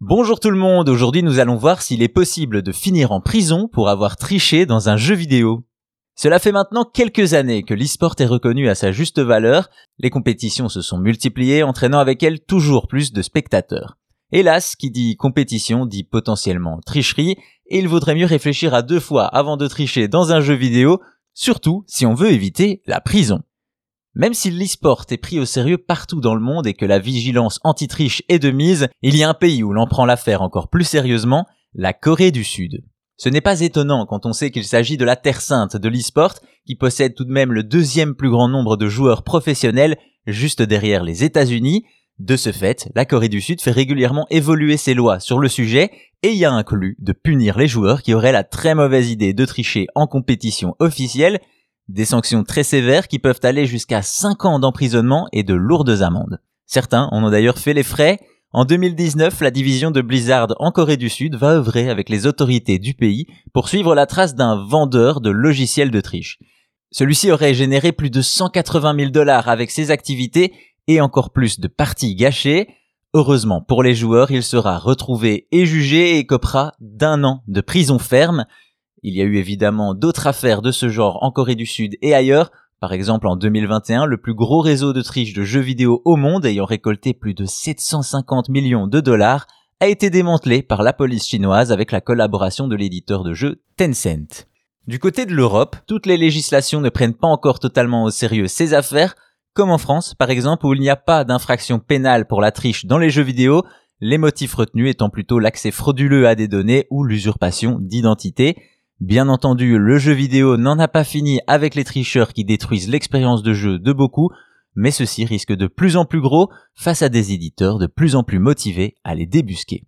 Bonjour tout le monde, aujourd'hui nous allons voir s'il est possible de finir en prison pour avoir triché dans un jeu vidéo. Cela fait maintenant quelques années que l'e-sport est reconnu à sa juste valeur, les compétitions se sont multipliées entraînant avec elles toujours plus de spectateurs. Hélas, qui dit compétition dit potentiellement tricherie, et il vaudrait mieux réfléchir à deux fois avant de tricher dans un jeu vidéo, surtout si on veut éviter la prison. Même si l'e-sport est pris au sérieux partout dans le monde et que la vigilance anti-triche est de mise, il y a un pays où l'on prend l'affaire encore plus sérieusement, la Corée du Sud. Ce n'est pas étonnant quand on sait qu'il s'agit de la terre sainte de l'e-sport, qui possède tout de même le deuxième plus grand nombre de joueurs professionnels, juste derrière les États-Unis. De ce fait, la Corée du Sud fait régulièrement évoluer ses lois sur le sujet et y a inclus de punir les joueurs qui auraient la très mauvaise idée de tricher en compétition officielle, des sanctions très sévères qui peuvent aller jusqu'à 5 ans d'emprisonnement et de lourdes amendes. Certains en ont d'ailleurs fait les frais. En 2019, la division de Blizzard en Corée du Sud va œuvrer avec les autorités du pays pour suivre la trace d'un vendeur de logiciels de triche. Celui-ci aurait généré plus de 180 000 dollars avec ses activités et encore plus de parties gâchées. Heureusement pour les joueurs, il sera retrouvé et jugé et copera d'un an de prison ferme. Il y a eu évidemment d'autres affaires de ce genre en Corée du Sud et ailleurs, par exemple en 2021, le plus gros réseau de triche de jeux vidéo au monde ayant récolté plus de 750 millions de dollars a été démantelé par la police chinoise avec la collaboration de l'éditeur de jeux Tencent. Du côté de l'Europe, toutes les législations ne prennent pas encore totalement au sérieux ces affaires, comme en France par exemple où il n'y a pas d'infraction pénale pour la triche dans les jeux vidéo, les motifs retenus étant plutôt l'accès frauduleux à des données ou l'usurpation d'identité, Bien entendu, le jeu vidéo n'en a pas fini avec les tricheurs qui détruisent l'expérience de jeu de beaucoup, mais ceci risque de plus en plus gros face à des éditeurs de plus en plus motivés à les débusquer.